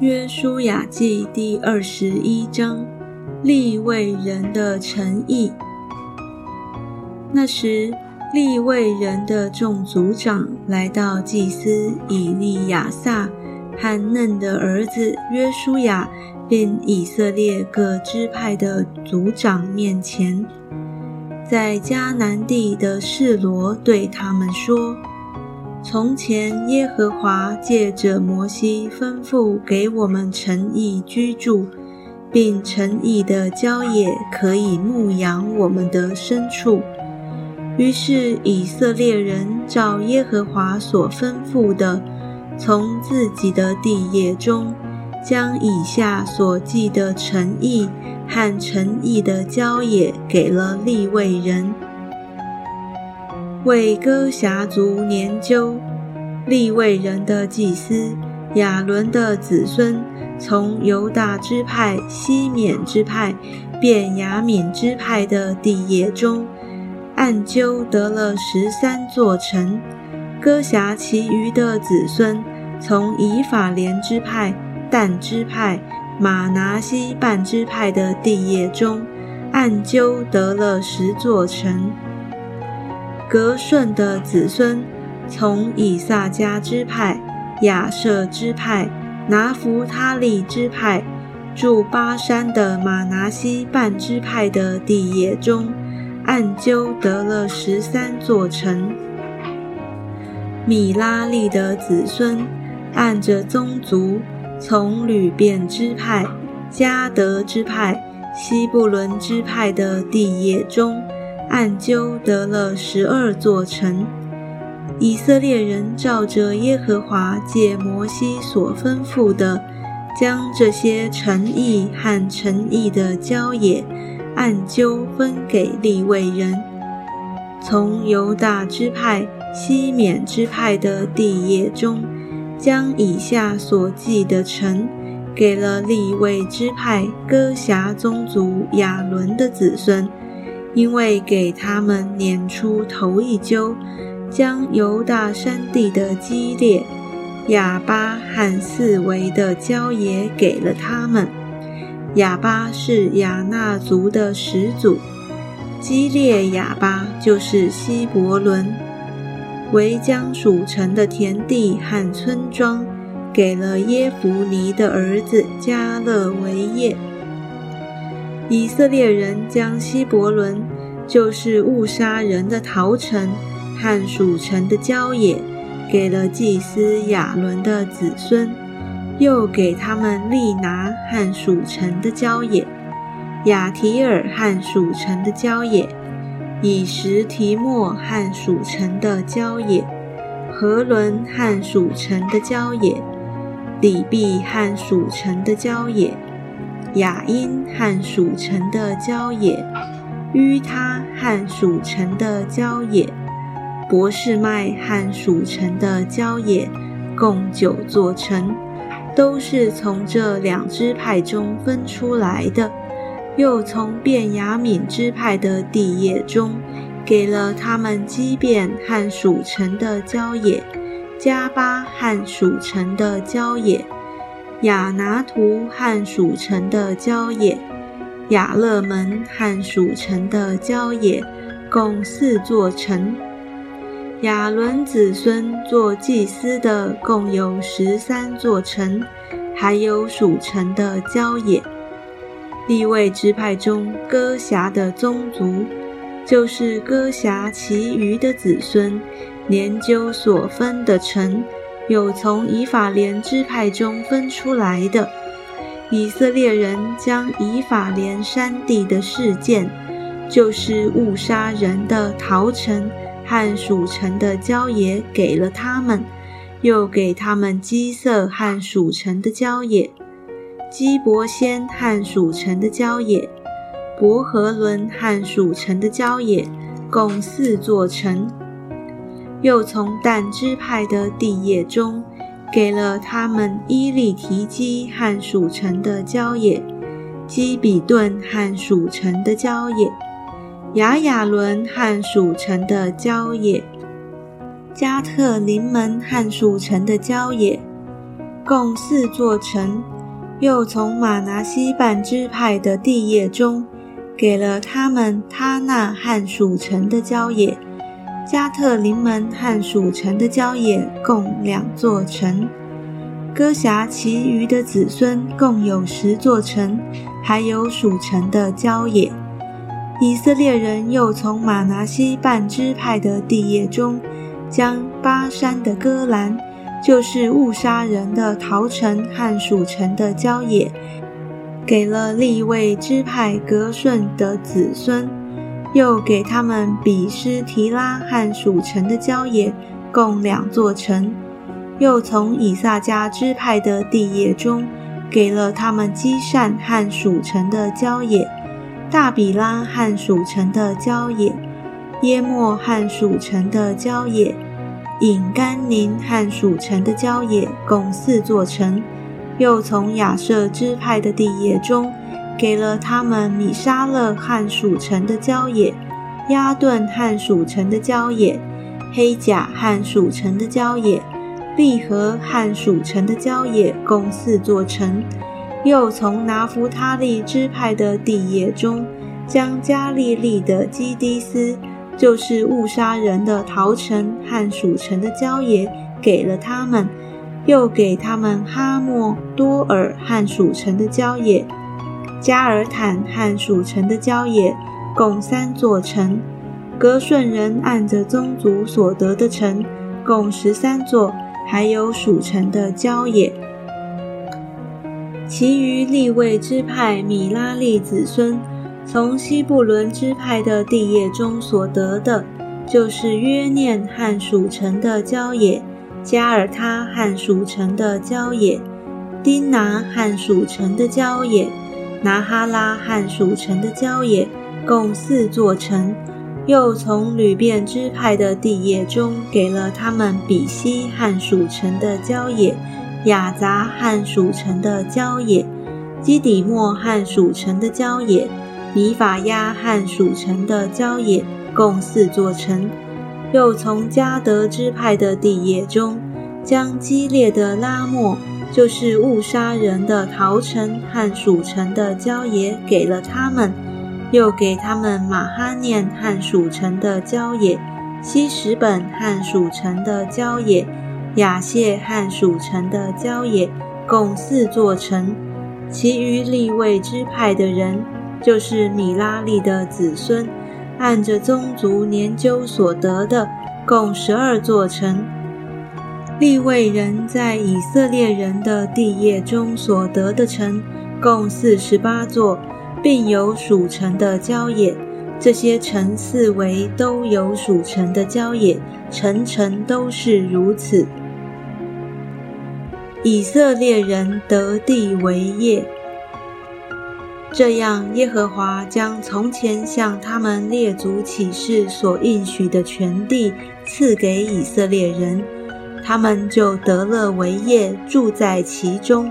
约书亚记第二十一章，立位人的诚意。那时，立位人的众族长来到祭司以利亚撒和嫩的儿子约书亚，并以色列各支派的族长面前，在迦南地的示罗对他们说。从前，耶和华借着摩西吩咐给我们诚意居住，并诚意的郊野可以牧养我们的牲畜。于是以色列人照耶和华所吩咐的，从自己的地业中，将以下所记的诚意和诚意的郊野给了利未人。为歌辖族年究，立位人的祭司亚伦的子孙，从犹大支派、西缅支派、便雅悯支派的地业中，按究得了十三座城。歌辖其余的子孙，从以法莲支派、但支派、马拿西半支派的地业中，按究得了十座城。格顺的子孙，从以撒迦支派、亚舍支派、拿弗他利支派，住巴山的马拿西半支派的地业中，按究得了十三座城。米拉利的子孙，按着宗族，从吕便支派、迦德支派、西布伦支派的地业中。按究得了十二座城。以色列人照着耶和华借摩西所吩咐的，将这些诚意和诚意的郊野按究分给利未人。从犹大支派、西缅支派的地业中，将以下所记的城给了利未支派哥辖宗族亚伦的子孙。因为给他们撵出头一揪，将犹大山地的基列、亚巴和四围的郊野给了他们。亚巴是亚纳族的始祖，基列亚巴就是希伯伦。为将属城的田地和村庄给了耶弗尼的儿子加勒为业。以色列人将希伯伦，就是误杀人的陶城和属城的郊野，给了祭司亚伦的子孙，又给他们利拿和属城的郊野，亚提尔和属城的郊野，以实提莫和属城的郊野，何伦和属城的郊野，底壁和属城的郊野。雅因和属城的郊野，于他和属城的郊野，博士麦和属城的郊野，共九座城，都是从这两支派中分出来的。又从便雅敏支派的地业中，给了他们基变和属城的郊野，加巴和属城的郊野。亚拿图和属城的郊野，亚勒门和属城的郊野，共四座城。亚伦子孙做祭司的共有十三座城，还有属城的郊野。立位支派中歌辖的宗族，就是歌辖其余的子孙，年究所分的城。有从以法莲支派中分出来的以色列人，将以法莲山地的事件，就是误杀人的逃城和属城的郊野，给了他们，又给他们基色和属城的郊野，基伯仙和属城的郊野，伯和伦和属城的郊野，共四座城。又从但支派的地业中，给了他们伊利提基和属城的郊野，基比顿和属城的郊野，雅雅伦和属城的郊野，加特林门和属城的郊野，共四座城。又从马拿西半支派的地业中，给了他们他那和属城的郊野，加特林门和属城的郊野共两座城。哥辖其余的子孙共有十座城，还有属城的郊野。以色列人又从马拿西半支派的地业中，将巴山的戈兰。就是误杀人的陶城和属城的郊野，给了立位支派格顺的子孙，又给他们比施提拉和属城的郊野，共两座城。又从以撒家支派的地业中，给了他们基善和属城的郊野，大比拉和属城的郊野，耶莫和属城的郊野。引甘宁和属城的郊野共四座城，又从亚瑟支派的地业中，给了他们米沙勒和属城的郊野，亚顿和属城的郊野，黑甲和属城的郊野，利和和属城的郊野共四座城，又从拿弗他利支派的地野中，将加利利的基迪斯。就是误杀人的陶城和属城的郊野给了他们，又给他们哈莫多尔和属城的郊野，加尔坦和属城的郊野，共三座城。格顺人按着宗族所得的城，共十三座，还有属城的郊野。其余立位支派米拉利子孙。从西布伦支派的地业中所得的，就是约念和属城的郊野，加尔他和属城的郊野，丁拿和属城的郊野，拿哈拉和属城的郊野，共四座城。又从吕遍支派的地业中给了他们比西和属城的郊野，雅杂和属城的郊野，基底莫和属城的郊野。米法亚和属城的郊野共四座城，又从加德支派的地业中，将激烈的拉莫，就是误杀人的陶城和蜀城的郊野给了他们，又给他们马哈念和蜀城的郊野，西什本和蜀城的郊野，雅谢和蜀城的郊野，共四座城。其余立位支派的人。就是米拉利的子孙，按着宗族年究所得的，共十二座城。利未人在以色列人的地业中所得的城，共四十八座，并有属城的郊野。这些城四围都有属城的郊野，城城都是如此。以色列人得地为业。这样，耶和华将从前向他们列祖起誓所应许的全地赐给以色列人，他们就得了为业，住在其中。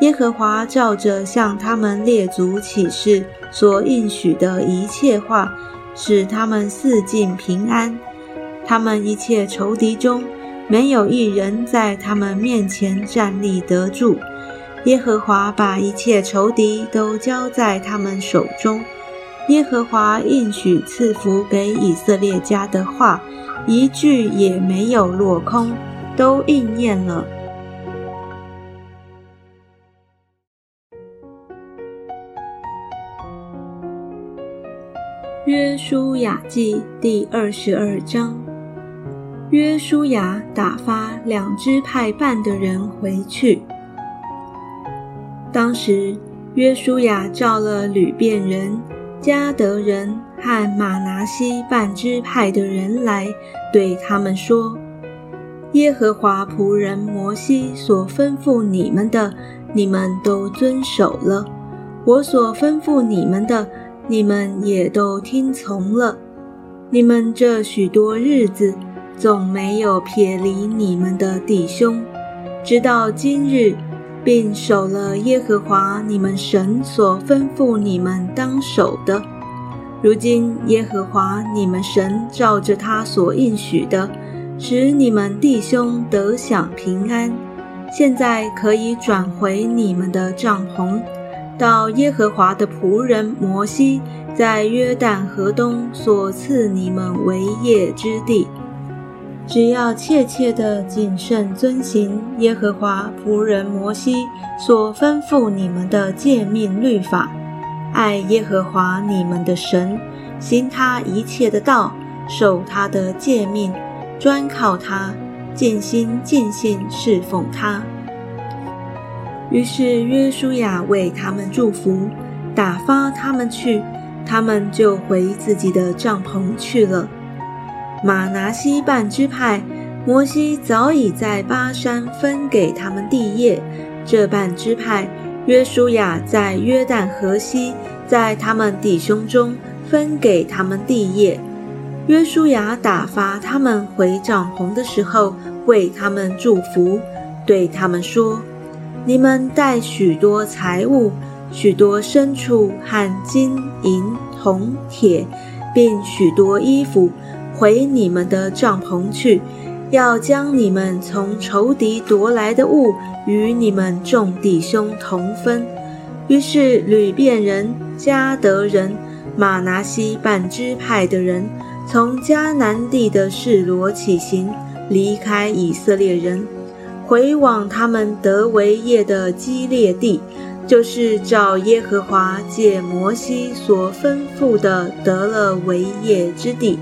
耶和华照着向他们列祖起誓所应许的一切话，使他们四境平安。他们一切仇敌中，没有一人在他们面前站立得住。耶和华把一切仇敌都交在他们手中。耶和华应许赐福给以色列家的话，一句也没有落空，都应验了。约书亚记第二十二章。约书亚打发两支派半的人回去。当时，约书亚召了吕遍人、迦德人和马拿西半支派的人来，对他们说：“耶和华仆人摩西所吩咐你们的，你们都遵守了；我所吩咐你们的，你们也都听从了。你们这许多日子，总没有撇离你们的弟兄，直到今日。”并守了耶和华你们神所吩咐你们当守的。如今耶和华你们神照着他所应许的，使你们弟兄得享平安，现在可以转回你们的帐篷，到耶和华的仆人摩西在约旦河东所赐你们为业之地。只要切切的谨慎遵行耶和华仆人摩西所吩咐你们的诫命律法，爱耶和华你们的神，行他一切的道，守他的诫命，专靠他。尽心尽性侍奉他。于是约书亚为他们祝福，打发他们去，他们就回自己的帐篷去了。马拿西半支派，摩西早已在巴山分给他们地业。这半支派，约书亚在约旦河西，在他们弟兄中分给他们地业。约书亚打发他们回帐篷的时候，为他们祝福，对他们说：“你们带许多财物、许多牲畜和金银铜铁，并许多衣服，回你们的帐篷去，要将你们从仇敌夺来的物与你们众弟兄同分。”于是吕遍人、迦得人、马拿西半支派的人。从迦南地的示罗起行，离开以色列人，回往他们得为业的基列地，就是照耶和华借摩西所吩咐的得了为业之地。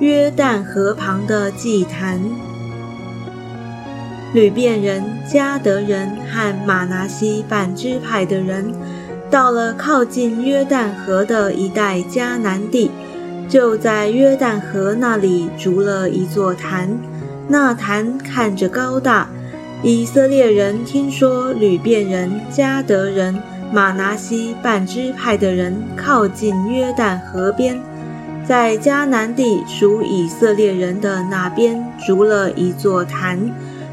约旦河旁的祭坛，吕遍人、迦得人和马拿西半支派的人。到了靠近约旦河的一带迦南地，就在约旦河那里筑了一座坛。那坛看着高大。以色列人听说吕遍人、迦得人、马拿西半支派的人靠近约旦河边，在迦南地属以色列人的那边筑了一座坛。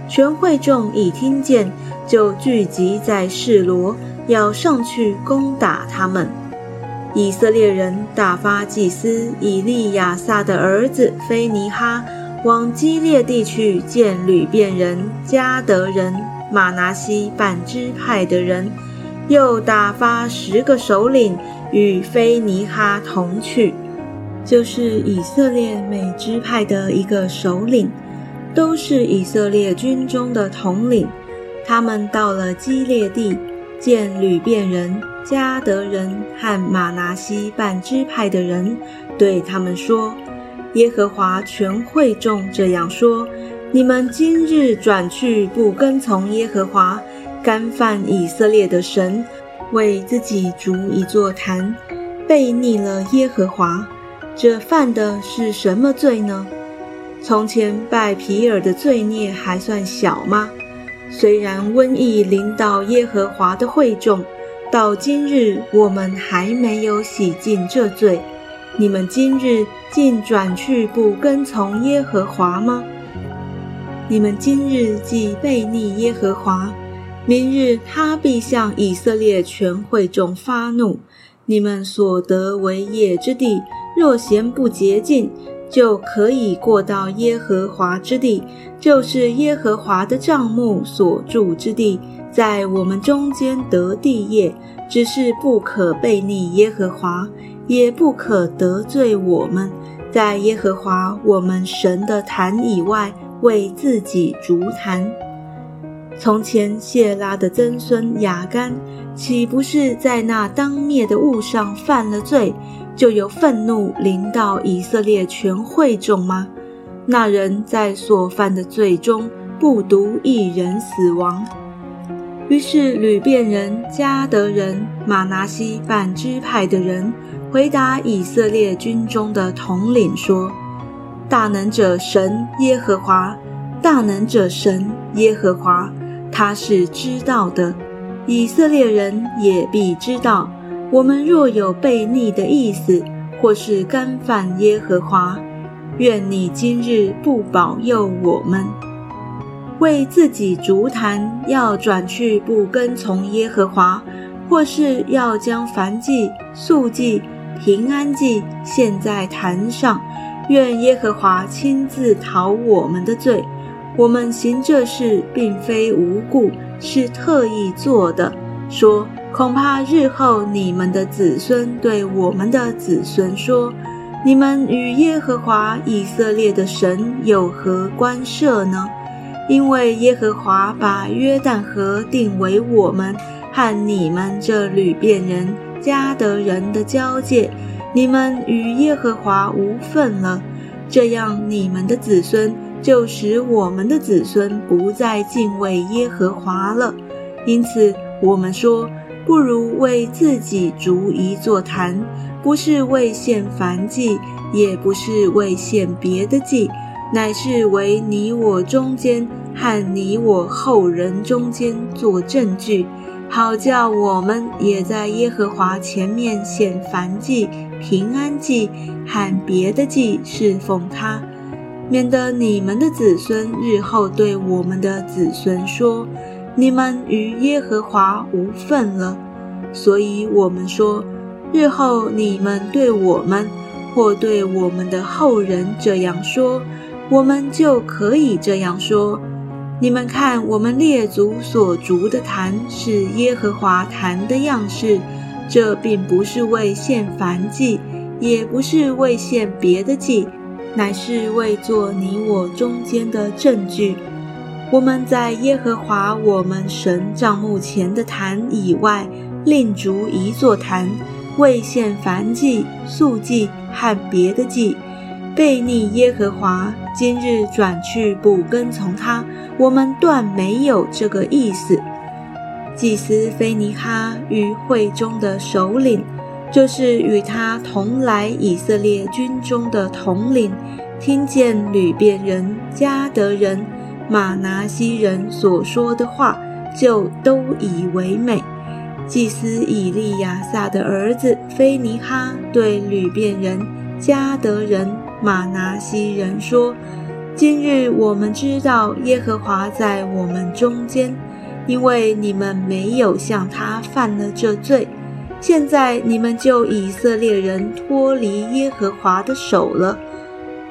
全会众一听见，就聚集在示罗。要上去攻打他们。以色列人打发祭司以利亚撒的儿子菲尼哈往基列地去见吕遍人、加得人、马拿西半支派的人，又打发十个首领与菲尼哈同去，就是以色列每支派的一个首领，都是以色列军中的统领。他们到了基列地。见吕遍人、迦得人和马拿西半支派的人，对他们说：“耶和华全会众这样说：你们今日转去不跟从耶和华，干犯以色列的神，为自己筑一座坛，背逆了耶和华。这犯的是什么罪呢？从前拜皮尔的罪孽还算小吗？”虽然瘟疫临到耶和华的会众，到今日我们还没有洗净这罪。你们今日竟转去不跟从耶和华吗？你们今日既背逆耶和华，明日他必向以色列全会众发怒。你们所得为业之地，若嫌不洁净，就可以过到耶和华之地，就是耶和华的帐幕所住之地，在我们中间得地业，只是不可背逆耶和华，也不可得罪我们，在耶和华我们神的坛以外为自己筑坛。从前谢拉的曾孙雅干，岂不是在那当灭的物上犯了罪？就有愤怒临到以色列全会众吗？那人在所犯的罪中不独一人死亡。于是吕遍人、迦得人、马拿西半支派的人回答以色列军中的统领说：“大能者神耶和华，大能者神耶和华，他是知道的，以色列人也必知道。”我们若有悖逆的意思，或是干犯耶和华，愿你今日不保佑我们。为自己烛坛要转去不跟从耶和华，或是要将燔祭、素祭、平安祭献在坛上，愿耶和华亲自讨我们的罪。我们行这事并非无故，是特意做的。说恐怕日后你们的子孙对我们的子孙说：你们与耶和华以色列的神有何关涉呢？因为耶和华把约旦河定为我们和你们这吕遍人、迦得人的交界。你们与耶和华无份了，这样你们的子孙就使我们的子孙不再敬畏耶和华了。因此，我们说，不如为自己逐一座坛，不是为献燔祭，也不是为献别的祭，乃是为你我中间和你我后人中间做证据。好叫我们也在耶和华前面献燔祭、平安祭和别的祭侍奉他，免得你们的子孙日后对我们的子孙说：“你们与耶和华无份了。”所以，我们说，日后你们对我们或对我们的后人这样说，我们就可以这样说。你们看，我们列祖所逐的坛是耶和华坛的样式，这并不是为献燔祭，也不是为献别的祭，乃是为做你我中间的证据。我们在耶和华我们神帐幕前的坛以外，另筑一座坛，为献燔祭、素祭和别的祭。背逆耶和华，今日转去不跟从他，我们断没有这个意思。祭司菲尼哈与会中的首领，就是与他同来以色列军中的统领，听见吕遍人、加德人、马拿西人所说的话，就都以为美。祭司以利亚撒的儿子菲尼哈对吕遍人、加德人。马拿西人说：“今日我们知道耶和华在我们中间，因为你们没有向他犯了这罪。现在你们就以色列人脱离耶和华的手了。”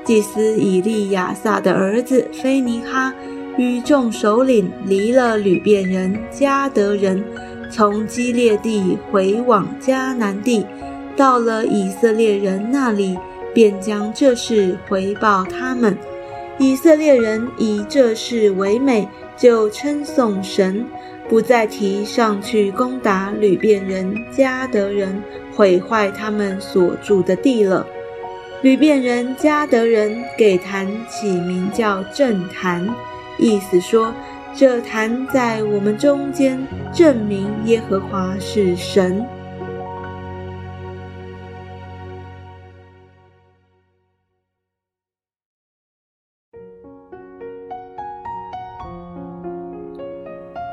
祭司以利亚撒的儿子菲尼哈与众首领离了吕遍人、加德人，从基列地回往迦南地，到了以色列人那里。便将这事回报他们。以色列人以这事为美，就称颂神，不再提上去攻打吕遍人、迦得人，毁坏他们所住的地了。吕遍人、迦得人给坛起名叫正坛，意思说这坛在我们中间，证明耶和华是神。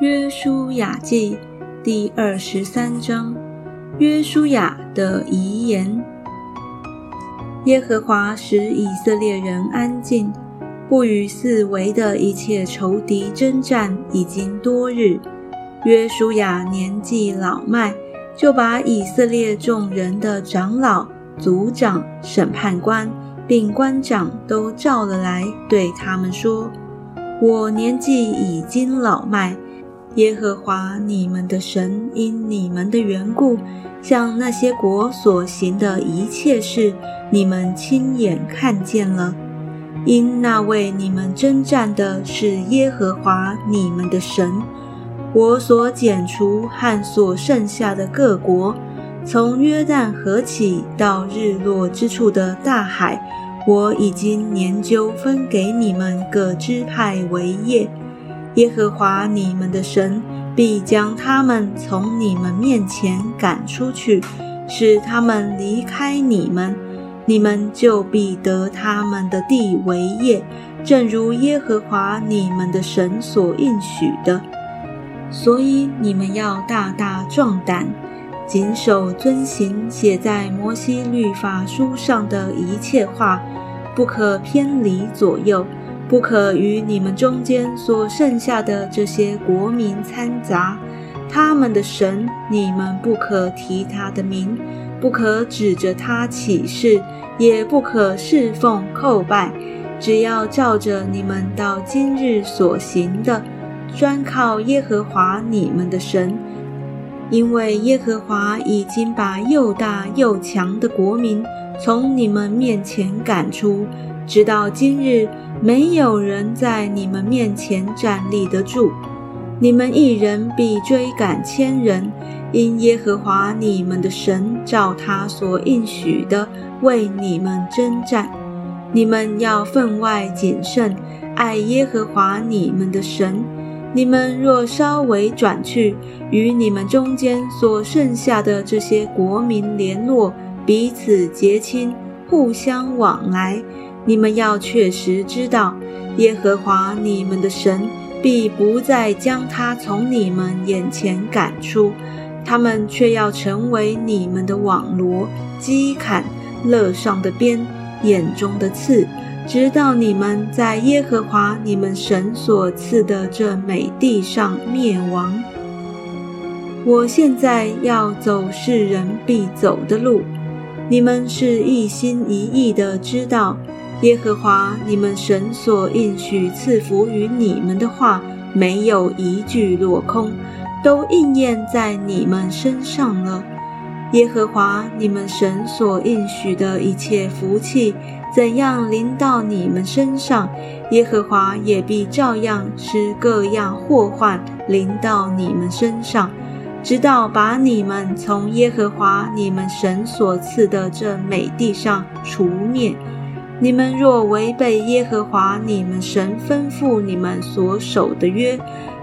约书亚记第二十三章，约书亚的遗言。耶和华使以色列人安静，不与四围的一切仇敌征战，已经多日。约书亚年纪老迈，就把以色列众人的长老、族长、审判官，并官长都召了来，对他们说：“我年纪已经老迈。”耶和华你们的神因你们的缘故，向那些国所行的一切事，你们亲眼看见了。因那为你们征战的是耶和华你们的神，我所剪除和所剩下的各国，从约旦河起到日落之处的大海，我已经研究分给你们各支派为业。耶和华你们的神必将他们从你们面前赶出去，使他们离开你们，你们就必得他们的地为业，正如耶和华你们的神所应许的。所以你们要大大壮胆，谨守遵行写在摩西律法书上的一切话，不可偏离左右。不可与你们中间所剩下的这些国民掺杂，他们的神，你们不可提他的名，不可指着他起誓，也不可侍奉叩拜，只要照着你们到今日所行的，专靠耶和华你们的神，因为耶和华已经把又大又强的国民从你们面前赶出，直到今日，没有人在你们面前站立得住。你们一人必追赶千人，因耶和华你们的神照他所应许的为你们征战。你们要分外谨慎，爱耶和华你们的神。你们若稍微转去，与你们中间所剩下的这些国民联络，彼此结亲，互相往来，你们要确实知道，耶和华你们的神。必不再将他从你们眼前赶出，他们却要成为你们的网罗、机砍、乐上的鞭、眼中的刺，直到你们在耶和华你们神所赐的这美地上灭亡。我现在要走世人必走的路，你们是一心一意的知道。耶和华你们神所应许赐福于你们的话，没有一句落空，都应验在你们身上了。耶和华你们神所应许的一切福气，怎样临到你们身上，耶和华也必照样使各样祸患临到你们身上，直到把你们从耶和华你们神所赐的这美地上除灭。你们若违背耶和华你们神吩咐你们所守的约，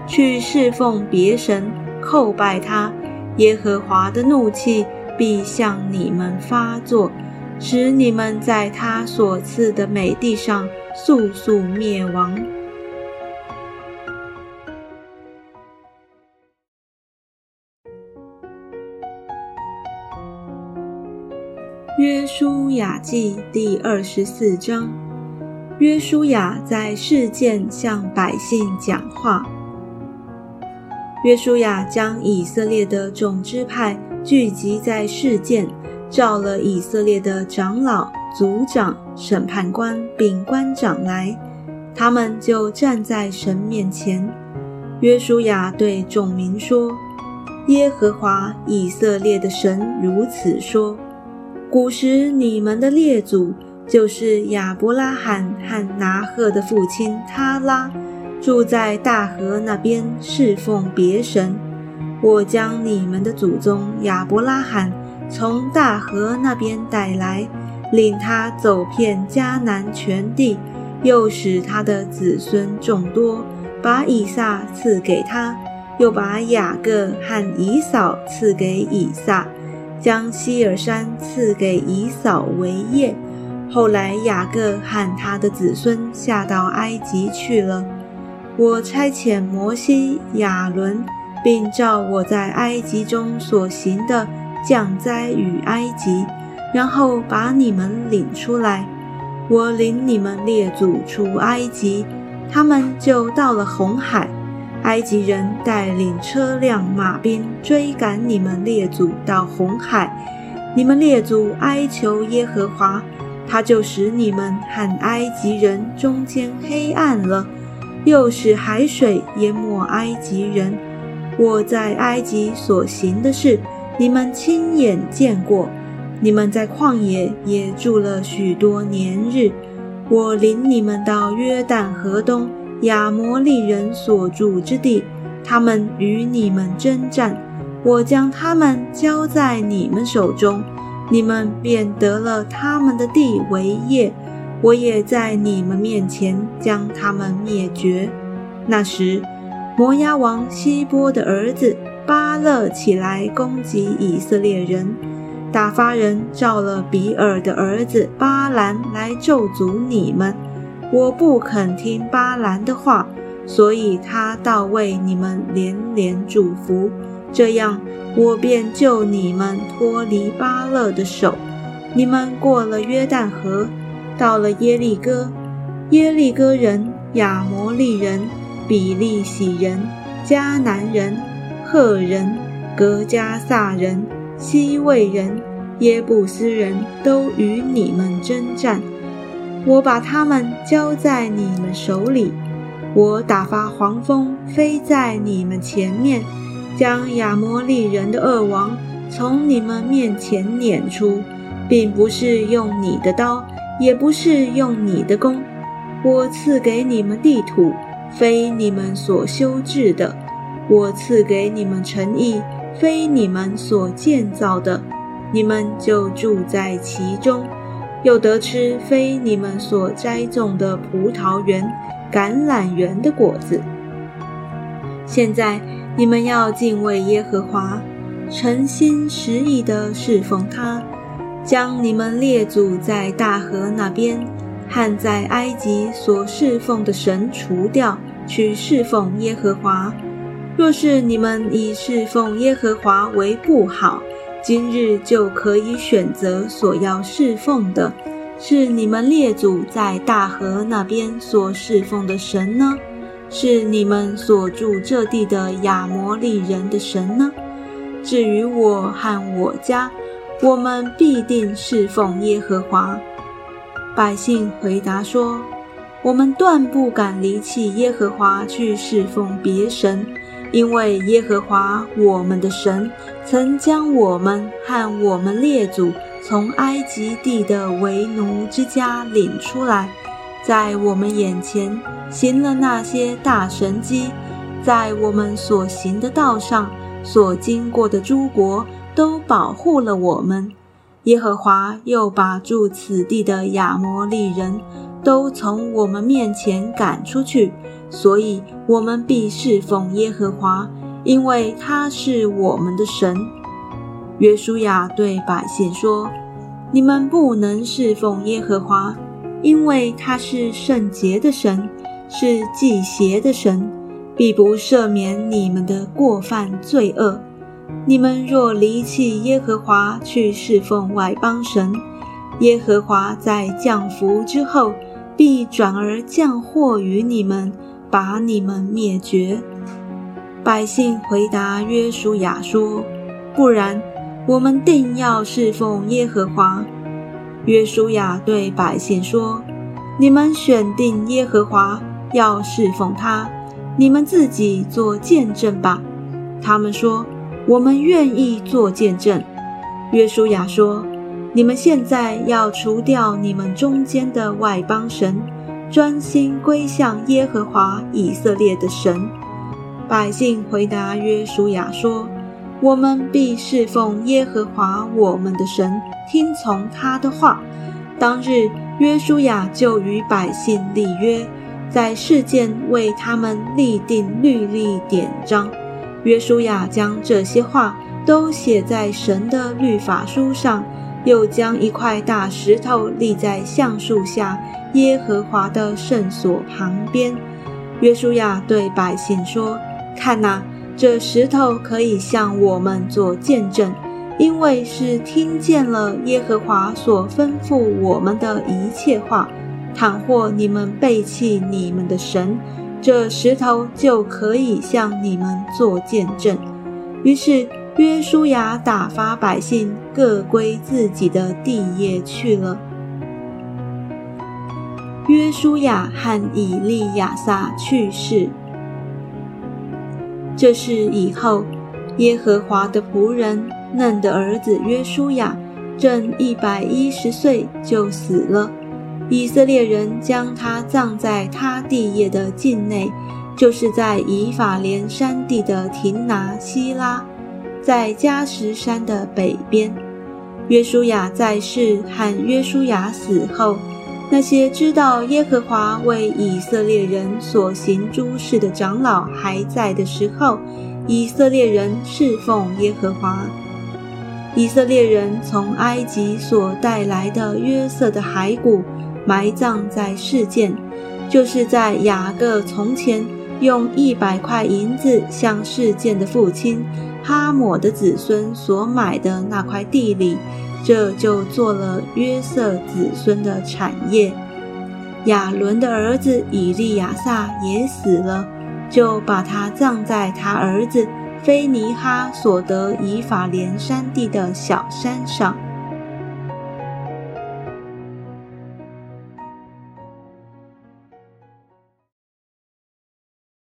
去侍奉别神，叩拜他，耶和华的怒气必向你们发作，使你们在他所赐的美地上速速灭亡。约书亚记第二十四章，约书亚在事件向百姓讲话。约书亚将以色列的众支派聚集在事件，召了以色列的长老、族长、审判官并官长来，他们就站在神面前。约书亚对众民说：“耶和华以色列的神如此说。”古时你们的列祖就是亚伯拉罕和拿赫的父亲他拉，住在大河那边侍奉别神。我将你们的祖宗亚伯拉罕从大河那边带来，领他走遍迦南全地，又使他的子孙众多，把以撒赐给他，又把雅各和以扫赐给以撒。将希尔山赐给以扫为业。后来雅各和他的子孙下到埃及去了。我差遣摩西、亚伦，并照我在埃及中所行的降灾与埃及，然后把你们领出来。我领你们列祖出埃及，他们就到了红海。埃及人带领车辆马兵追赶你们列祖到红海，你们列祖哀求耶和华，他就使你们和埃及人中间黑暗了，又使海水淹没埃及人。我在埃及所行的事，你们亲眼见过。你们在旷野也住了许多年日，我领你们到约旦河东。亚摩利人所住之地，他们与你们征战，我将他们交在你们手中，你们便得了他们的地为业。我也在你们面前将他们灭绝。那时，摩押王希波的儿子巴勒起来攻击以色列人，打发人召了比尔的儿子巴兰来咒诅你们。我不肯听巴兰的话，所以他倒为你们连连祝福。这样，我便救你们脱离巴勒的手。你们过了约旦河，到了耶利哥，耶利哥人、亚摩利人、比利洗人、迦南人、赫人、格加萨人、西魏人、耶布斯人都与你们征战。我把他们交在你们手里。我打发黄蜂飞在你们前面，将亚摩利人的恶王从你们面前撵出，并不是用你的刀，也不是用你的功。我赐给你们地土，非你们所修治的；我赐给你们诚意，非你们所建造的。你们就住在其中，又得吃非你们所栽种的葡萄园。橄榄园的果子。现在你们要敬畏耶和华，诚心实意地侍奉他，将你们列祖在大河那边和在埃及所侍奉的神除掉，去侍奉耶和华。若是你们以侍奉耶和华为不好，今日就可以选择所要侍奉的。是你们列祖在大河那边所侍奉的神呢？是你们所住这地的亚摩利人的神呢？至于我和我家，我们必定侍奉耶和华。百姓回答说：“我们断不敢离弃耶和华去侍奉别神，因为耶和华我们的神曾将我们和我们列祖。”从埃及地的为奴之家领出来，在我们眼前行了那些大神迹，在我们所行的道上所经过的诸国都保护了我们。耶和华又把住此地的亚摩利人都从我们面前赶出去，所以我们必侍奉耶和华，因为他是我们的神。约书亚对百姓说：“你们不能侍奉耶和华，因为他是圣洁的神，是祭邪的神，必不赦免你们的过犯罪恶。你们若离弃耶和华去侍奉外邦神，耶和华在降福之后，必转而降祸于你们，把你们灭绝。”百姓回答约书亚说：“不然。”我们定要侍奉耶和华。约书亚对百姓说：“你们选定耶和华，要侍奉他，你们自己做见证吧。”他们说：“我们愿意做见证。”约书亚说：“你们现在要除掉你们中间的外邦神，专心归向耶和华以色列的神。”百姓回答约书亚说。我们必侍奉耶和华我们的神，听从他的话。当日，约书亚就与百姓立约，在事件为他们立定律例典章。约书亚将这些话都写在神的律法书上，又将一块大石头立在橡树下耶和华的圣所旁边。约书亚对百姓说：“看哪！”这石头可以向我们做见证，因为是听见了耶和华所吩咐我们的一切话。倘或你们背弃你们的神，这石头就可以向你们做见证。于是约书亚打发百姓各归自己的地业去了。约书亚和以利亚撒去世。这是以后，耶和华的仆人嫩的儿子约书亚正一百一十岁就死了。以色列人将他葬在他地业的境内，就是在以法莲山地的亭拿希拉，在加什山的北边。约书亚在世和约书亚死后。那些知道耶和华为以色列人所行诸事的长老还在的时候，以色列人侍奉耶和华。以色列人从埃及所带来的约瑟的骸骨，埋葬在事件，就是在雅各从前用一百块银子向事件的父亲哈抹的子孙所买的那块地里。这就做了约瑟子孙的产业。亚伦的儿子以利亚撒也死了，就把他葬在他儿子菲尼哈所得以法莲山地的小山上。